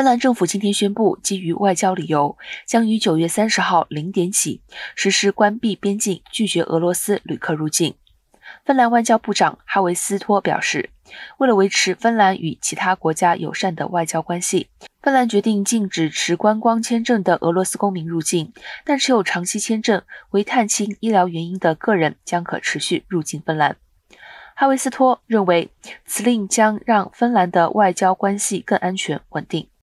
芬兰政府今天宣布基于外交理由将于九月三十号零点起实施关闭边境拒绝俄罗斯旅客入境。芬兰外交部长哈维斯托表示为了维持芬兰与其他国家友善的外交关系芬兰决定禁止持观光签证的俄罗斯公民入境但持有长期签证为探亲医疗原因的个人将可持续入境芬兰。哈维斯托认为此令将让芬兰的外交关系更安全稳定。